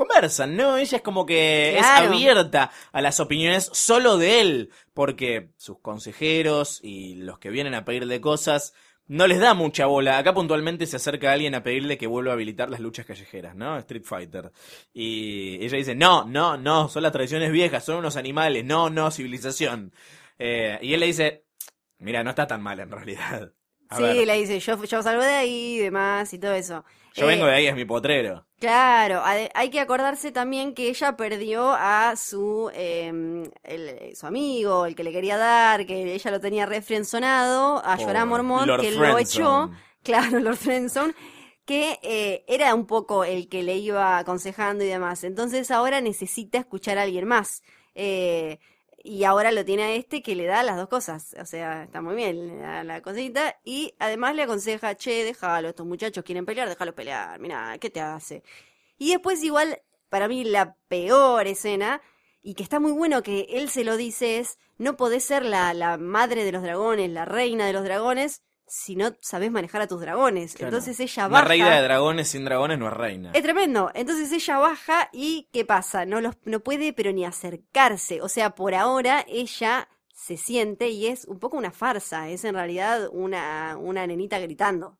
conversan, ¿no? Ella es como que Claro. es abierta a las opiniones solo de él, porque sus consejeros y los que vienen a pedirle cosas no les da mucha bola. Acá puntualmente se acerca alguien a pedirle que vuelva a habilitar las luchas callejeras, ¿no? Street Fighter. Y ella dice, no, no, no, son las tradiciones viejas, son unos animales, no, no, civilización. Eh, y él le dice, mira, no está tan mal en realidad. A sí, ver, le dice, yo, yo salgo de ahí y demás y todo eso. yo Eh, vengo de ahí, es mi potrero. Claro, hay que acordarse también que ella perdió a su, eh, el- su amigo, el que le quería dar, que ella lo tenía refrenzonado, a Jorah Mormont, Lord que lo echó, claro, Lord Friendzone, que eh, era un poco el que le iba aconsejando y demás. Entonces ahora necesita escuchar a alguien más. Eh, y ahora lo tiene a este que le da las dos cosas. O sea, está muy bien, la cosita. Y además le aconseja, che, déjalo, estos muchachos quieren pelear, déjalo pelear. Mira, ¿qué te hace? Y después igual, para mí la peor escena, y que está muy bueno que él se lo dice es, no podés ser la, la madre de los dragones, la reina de los dragones, si no sabés manejar a tus dragones. Claro. Entonces ella Una baja. reina de dragones sin dragones no es reina. Es tremendo. Entonces ella baja y ¿qué pasa? No los no puede pero ni acercarse. O sea, por ahora ella se siente y es un poco una farsa. Es en realidad una, una nenita gritando.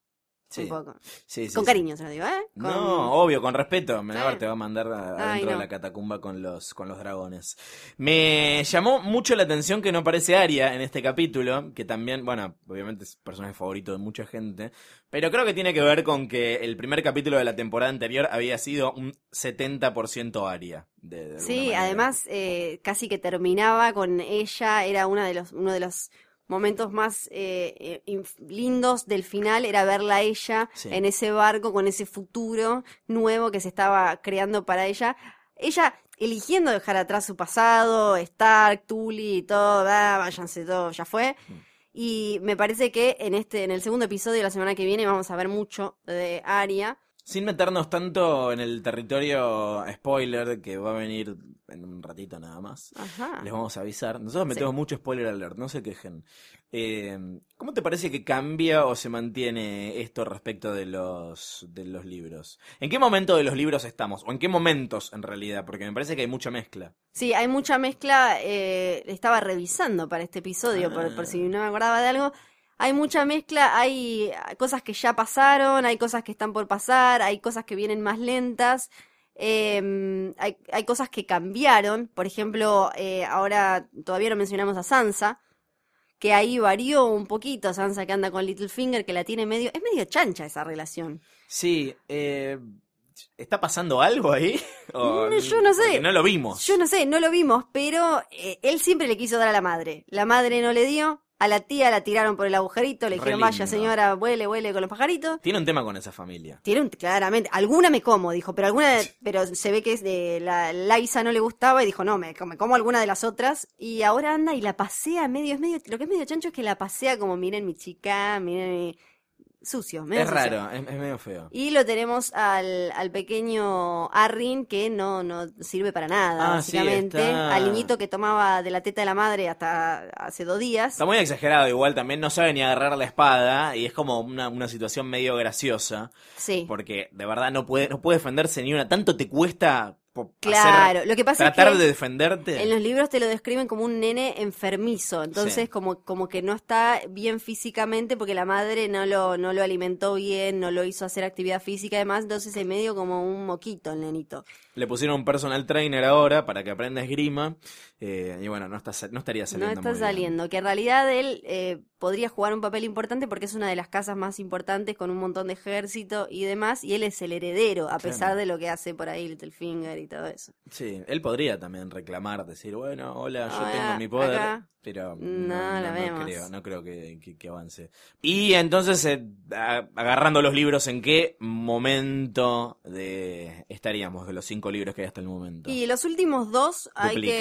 Sí, Un poco. sí, sí, Con cariño se lo digo, ¿eh? Con- No, obvio, con respeto. Menabar te va a mandar a- adentro no. de la catacumba con los, con los dragones. Me llamó mucho la atención que no aparece Aria en este capítulo, que también, bueno, obviamente es personaje favorito de mucha gente, pero creo que tiene que ver con que el primer capítulo de la temporada anterior había sido un 70% Aria. De, de Sí, manera. además eh, casi que terminaba con ella, era una de los, uno de los momentos más eh, eh, lindos del final, era verla a ella Sí. en ese barco con ese futuro nuevo que se estaba creando para ella. Ella, eligiendo dejar atrás su pasado, Stark, Tully y todo, ah, váyanse todo, ya fue. Mm. Y me parece que en este, en el segundo episodio de la semana que viene vamos a ver mucho de Arya. Sin meternos tanto en el territorio spoiler que va a venir en un ratito nada más. Ajá. Les vamos a avisar. Nosotros Sí. metemos mucho spoiler alert, no se quejen. Eh, ¿Cómo te parece que cambia o se mantiene esto respecto de los, de los libros? ¿En qué momento de los libros estamos? ¿O en qué momentos en realidad? Porque me parece que hay mucha mezcla. Sí, hay mucha mezcla. eh, estaba revisando para este episodio, por, por si no me acordaba de algo. Hay mucha mezcla, hay cosas que ya pasaron, hay cosas que están por pasar, hay cosas que vienen más lentas. eh, hay, hay cosas que cambiaron. Por ejemplo, eh, ahora todavía no mencionamos a Sansa, que ahí varió un poquito. Sansa que anda con Littlefinger, que la tiene medio. Es medio chancha esa relación. Sí, eh, ¿está pasando algo ahí? O- Mm, yo no sé. porque No lo vimos. Yo no sé, no lo vimos, pero eh, él siempre le quiso dar a la madre. La madre no le dio, a la tía la tiraron por el agujerito, le dijeron, vaya señora, vuele, vuele con los pajaritos. Tiene un tema con esa familia. Tiene un, claramente, alguna me como, dijo, pero alguna, pero se ve que es de la Laisa no le gustaba y dijo, no, me, me como alguna de las otras. Y ahora anda y la pasea medio, es medio, lo que es medio chancho es que la pasea como, miren mi chica, miren mi... Sucio, medio Es sucio. raro, es, es medio feo. Y lo tenemos al, al pequeño Arrin que no, no sirve para nada, Ah, sí, básicamente. está- Al niñito que tomaba de la teta de la madre hasta hace dos días. Está muy exagerado igual, también no sabe ni agarrar la espada y es como una, una situación medio graciosa. Sí, Porque de verdad no puede, no puede defenderse ni una. Tanto te cuesta claro. hacer- Lo que pasa tratar es que de defenderte. en los libros te lo describen como un nene enfermizo. Entonces, Sí. como, como que no está bien físicamente porque la madre no lo, no lo alimentó bien, no lo hizo hacer actividad física además. Entonces, es medio como un moquito el nenito. Le pusieron un personal trainer ahora para que aprenda esgrima. Eh, y bueno, no, está, no estaría No saliendo. está muy bien. saliendo, que en realidad él eh, podría jugar un papel importante porque es una de las casas más importantes con un montón de ejército y demás, y él es el heredero, a pesar de lo que hace por ahí Littlefinger y todo eso. Sí, él podría también reclamar, decir, bueno, hola, yo Hola, tengo mi poder, acá. pero No, no, la no vemos. creo, no creo que, que- que avance. Y entonces, eh, agarrando los libros, ¿en qué momento de estaríamos de los cinco libros que hay hasta el momento? Y los últimos dos hay Duplica.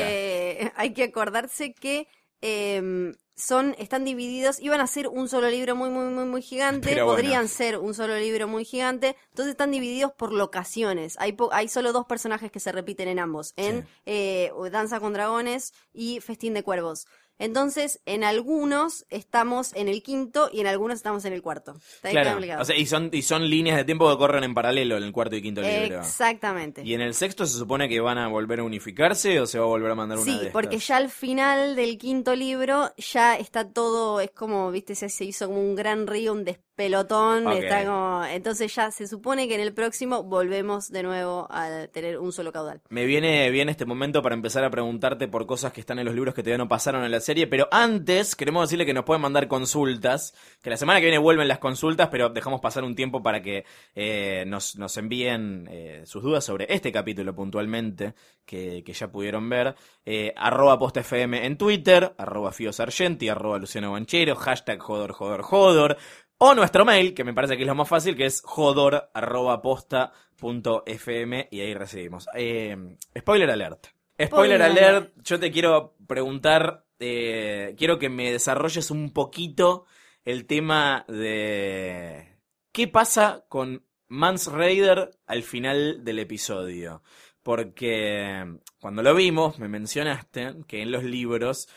Que, hay que acordarse que em, son, están divididos, iban a ser un solo libro muy, muy, muy, muy gigante, Pero bueno. podrían ser un solo libro muy gigante, entonces están divididos por locaciones. Hay, po- hay solo dos personajes que se repiten en ambos, en Sí. eh, Danza con Dragones y Festín de Cuervos. Entonces, en algunos estamos en el quinto y en algunos estamos en el cuarto. Está Claro, complicado. o sea, y son, y son líneas de tiempo que corren en paralelo en el cuarto y quinto libro. Exactamente. ¿Y en el sexto se supone que van a volver a unificarse o se va a volver a mandar una Sí, de porque estas? ya al final del quinto libro ya está todo, es como, viste, se, hizo como un gran río, un despelotón, Ok. está como, entonces ya se supone que en el próximo volvemos de nuevo a tener un solo caudal. Me viene bien este momento para empezar a preguntarte por cosas que están en los libros que todavía no pasaron en la serie, pero antes queremos decirle que nos pueden mandar consultas, que la semana que viene vuelven las consultas, pero dejamos pasar un tiempo para que eh, nos, nos envíen eh, sus dudas sobre este capítulo puntualmente, que, que ya pudieron ver. Eh, arroba postfm en Twitter, arroba Fio Sargenti, arroba Luciano Banchero, hashtag Jodor, Jodor, Jodor. O nuestro mail, que me parece que es lo más fácil, que es jodor arroba posta punto fm y ahí recibimos. Eh, spoiler alert. Spoiler Spoiler alert, yo te quiero preguntar, eh, quiero que me desarrolles un poquito el tema de qué pasa con Mans Raider al final del episodio. Porque cuando lo vimos, me mencionaste que en los libros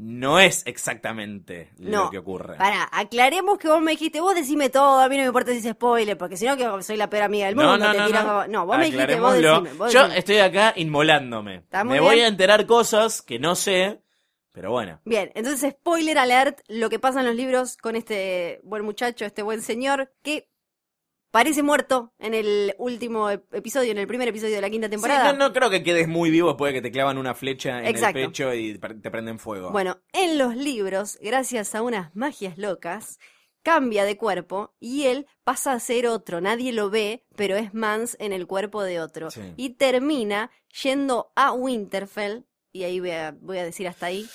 no es exactamente lo que ocurre. Para, aclaremos que vos me dijiste, vos decime todo, a mí no me importa si es spoiler, porque si no que soy la peor amiga del mundo, No, no, te no, tiras no. vos me dijiste, vos decime, vos Yo decime. estoy acá inmolándome. Me voy bien. a enterar cosas que no sé, pero bueno. Bien, entonces spoiler alert, lo que pasa en los libros con este buen muchacho, este buen señor, que parece muerto en el último ep- episodio, en el primer episodio de la quinta Sí, temporada. no, no creo que quedes muy vivo después de que te clavan una flecha en Exacto. el pecho y te prenden fuego. Bueno, en los libros, gracias a unas magias locas, cambia de cuerpo y él pasa a ser otro. Nadie lo ve, pero es Mans en el cuerpo de otro. Sí. Y termina yendo a Winterfell, y ahí voy a, voy a decir hasta ahí.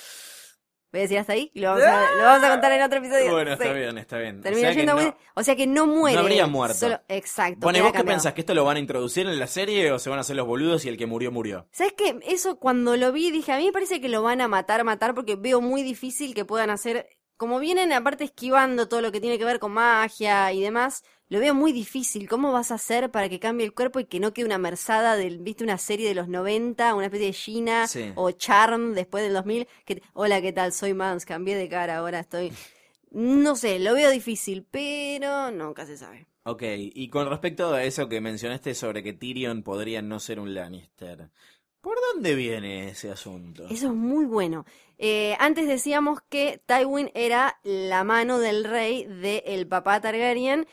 Voy a decir hasta ahí y lo vamos a, lo vamos a contar en otro episodio. Bueno, Sí. está bien, está bien. Termina o, sea yendo no, muy- o sea que no muere. no habría muerto. solo- Exacto. Bueno, ¿y vos qué pensás? ¿Que esto lo van a introducir en la serie o se van a hacer los boludos y el que murió, murió? ¿Sabes qué? Eso cuando lo vi dije, a mí me parece que lo van a matar, matar, porque veo muy difícil que puedan hacer. Como vienen aparte esquivando todo lo que tiene que ver con magia y demás, lo veo muy difícil. ¿Cómo vas a hacer para que cambie el cuerpo y que no quede una merzada del, viste, una serie de los 90, una especie de Gina Sí. o Charm después del 2000? Que, Hola, ¿qué tal? Soy Mans, cambié de cara, ahora estoy. No sé, lo veo difícil, pero nunca se sabe. Ok, y con respecto a eso que mencionaste sobre que Tyrion podría no ser un Lannister, ¿por dónde viene ese asunto? Eso es muy bueno. Eh, antes decíamos que Tywin era la mano del rey del papá Targaryen.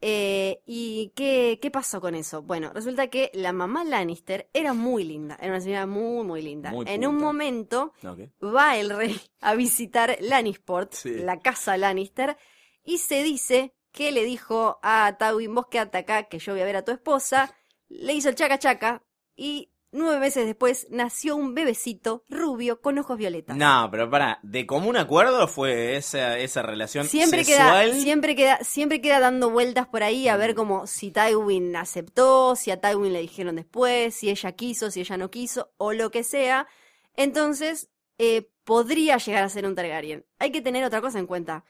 Eh, ¿Y qué, qué pasó con eso? Bueno, resulta que la mamá Lannister era muy linda, era una señora muy, muy linda. Muy en un momento va el rey a visitar Lannisport, Sí. la casa Lannister, y se dice que le dijo a Tywin, vos quédate acá, que yo voy a ver a tu esposa, le hizo el chaca chaca, y nueve meses después nació un bebecito rubio con ojos violetas. No, pero para, ¿de común acuerdo fue esa, esa relación Siempre sexual? queda, siempre queda, siempre queda dando vueltas por ahí a ver Mm. como si Tywin aceptó, si a Tywin le dijeron después, si ella quiso, si ella no quiso, o lo que sea. Entonces, eh, podría llegar a ser un Targaryen. Hay que tener otra cosa en cuenta.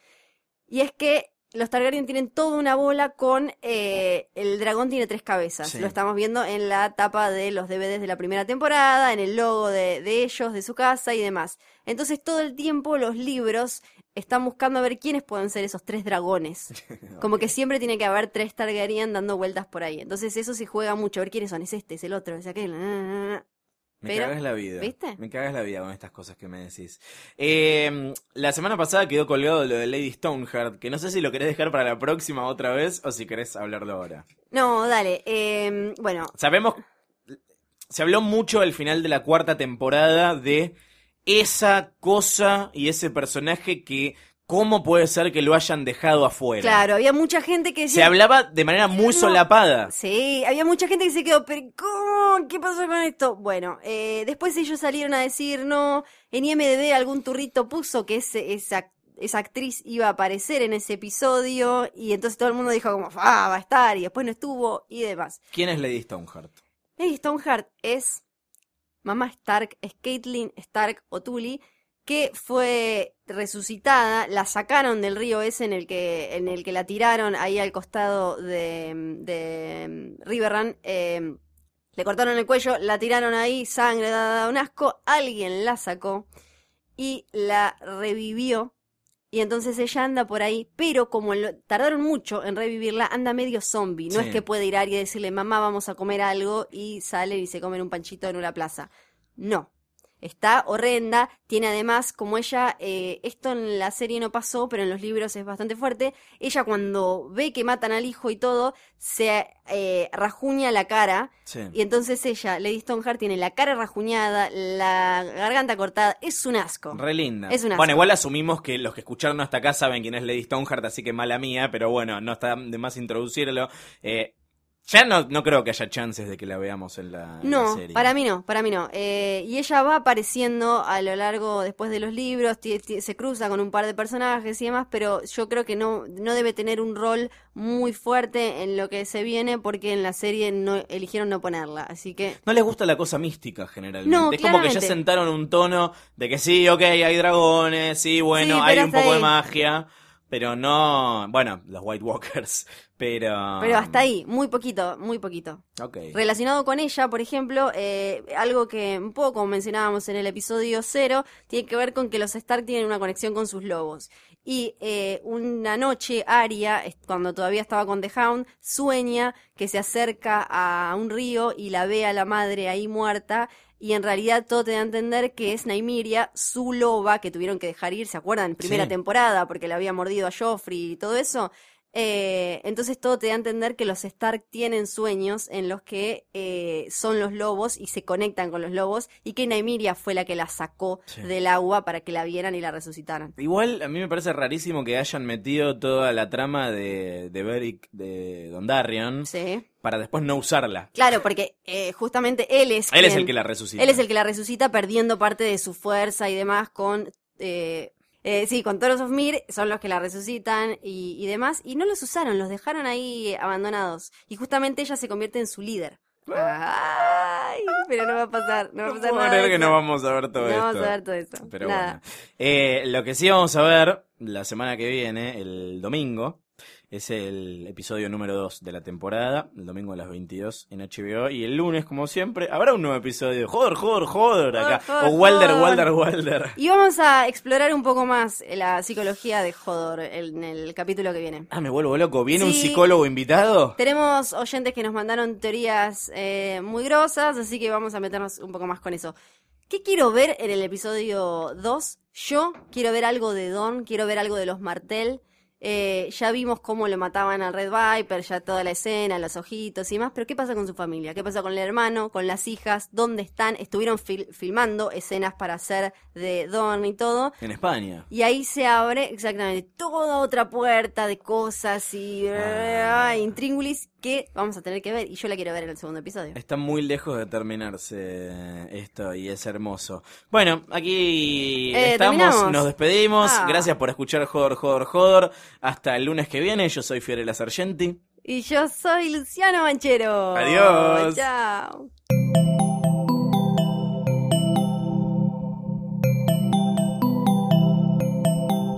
Y es que los Targaryen tienen toda una bola con eh, el dragón tiene tres cabezas. Sí. Lo estamos viendo en la tapa de los DVDs de la primera temporada, en el logo de, de ellos, de su casa y demás. Entonces todo el tiempo los libros están buscando a ver quiénes pueden ser esos tres dragones. Como que siempre tiene que haber tres Targaryen dando vueltas por ahí. Entonces eso se juega mucho, a ver quiénes son, es este, es el otro, es aquel. Me Pero, cagas la vida. ¿viste? Me cagas la vida con estas cosas que me decís. Eh, la semana pasada quedó colgado lo de Lady Stoneheart, que no sé si lo querés dejar para la próxima otra vez o si querés hablarlo ahora. No, dale. eh, bueno, Sabemos, se habló mucho al final de la cuarta temporada de esa cosa y ese personaje que, ¿cómo puede ser que lo hayan dejado afuera? claro, había mucha gente que Se decía... hablaba de manera muy No. solapada. Sí, había mucha gente que se quedó, pero ¿cómo? ¿Qué pasó con esto? Bueno, eh, después ellos salieron a decir, no, en IMDB algún turrito puso que ese, esa, esa actriz iba a aparecer en ese episodio y entonces todo el mundo dijo como, ah, va a estar y después no estuvo y demás. ¿Quién es Lady Stoneheart? Lady Stoneheart es mamá Stark, es Caitlyn Stark O'Tully, que fue resucitada, la sacaron del río ese en el que, en el que la tiraron ahí al costado de, de Riverrun. eh, le cortaron el cuello, la tiraron ahí, sangre, da, da, un asco. Alguien la sacó y la revivió. Y entonces ella anda por ahí, pero como lo- tardaron mucho en revivirla, anda medio zombie. No Sí. es que puede ir a alguien y decirle, mamá, vamos a comer algo, y salen y se comen un panchito en una plaza. No. Está horrenda, tiene además, como ella, eh, esto en la serie no pasó, pero en los libros es bastante fuerte, ella cuando ve que matan al hijo y todo, se eh, rajuña la cara, Sí. y entonces ella, Lady Stoneheart, tiene la cara rajuñada, la garganta cortada, es un asco. Re linda. Es un asco. Bueno, igual asumimos que los que escucharon hasta acá saben quién es Lady Stoneheart, así que mala mía, pero bueno, no está de más introducirlo. Eh, ya no, no creo que haya chances de que la veamos en la, en la No, serie. para mí no, para mí no. Eh, y ella va apareciendo a lo largo, después de los libros, se cruza con un par de personajes y demás, pero yo creo que no, no debe tener un rol muy fuerte en lo que se viene porque en la serie no eligieron no ponerla. Así que No les gusta la cosa mística generalmente. No, es como que ya sentaron un tono de que sí, ok, hay dragones, sí, bueno, Sí, hay un poco de magia, pero no, bueno, los White Walkers, pero... pero hasta ahí, muy poquito, muy poquito. Ok. Relacionado con ella, por ejemplo, eh, algo que un poco como mencionábamos en el episodio cero, tiene que ver con que los Stark tienen una conexión con sus lobos. Y eh, una noche, Arya, es- cuando todavía estaba con The Hound, sueña que se acerca a un río y la ve a la madre ahí muerta. Y en realidad todo te da a entender que es Naimiria, su loba, que tuvieron que dejar ir, ¿se acuerdan? Primera Sí. temporada, porque le había mordido a Joffrey y todo eso. Eh, entonces todo te da a entender que los Stark tienen sueños en los que eh, son los lobos y se conectan con los lobos y que Naimiria fue la que la sacó Sí. del agua para que la vieran y la resucitaran. Igual a mí me parece rarísimo que hayan metido toda la trama de, de Beric de Dondarrion Sí. para después no usarla. Claro, porque eh, justamente él es Él es el que la resucita. Él es el que la resucita perdiendo parte de su fuerza y demás con eh, eh, sí, con Toros of Mir son los que la resucitan y, y demás, y no los usaron, los dejaron ahí abandonados. Y justamente ella se convierte en su líder. Ay, pero no va a pasar, no va a pasar puedo nada. creer que no vamos a ver todo No esto. vamos a ver todo eso. Pero Nada. bueno. Eh, lo que sí vamos a ver la semana que viene, el domingo, es el episodio número 2 de la temporada, el domingo a las 22 en HBO. Y el lunes, como siempre, habrá un nuevo episodio. Joder, joder, joder, acá. Joder, o Walder. Walder, Walder. Y vamos a explorar un poco más la psicología de Hodor en el capítulo que viene. Ah, me vuelvo loco. ¿Viene un psicólogo invitado? Tenemos oyentes que nos mandaron teorías eh, muy grosas, así que vamos a meternos un poco más con eso. ¿Qué quiero ver en el episodio 2? Yo quiero ver algo de Don, quiero ver algo de los Martel. Eh, ya vimos cómo lo mataban al Red Viper, ya toda la escena, los ojitos y más, pero ¿qué pasa con su familia? ¿Qué pasa con el hermano, con las hijas? ¿Dónde están? Estuvieron fil- filmando escenas para hacer de Don y todo. En España. Y ahí se abre exactamente toda otra puerta de cosas y Ah. ah, intríngulis que vamos a tener que ver. Y yo la quiero ver en el segundo episodio. Está muy lejos de terminarse esto y es hermoso. Bueno, aquí Eh, estamos, terminamos. nos despedimos. Ah. Gracias por escuchar Joder, Joder, Joder. Hasta el lunes que viene. Yo soy Fiorella Sargenti. Y yo soy Luciano Manchero. Adiós. Chao.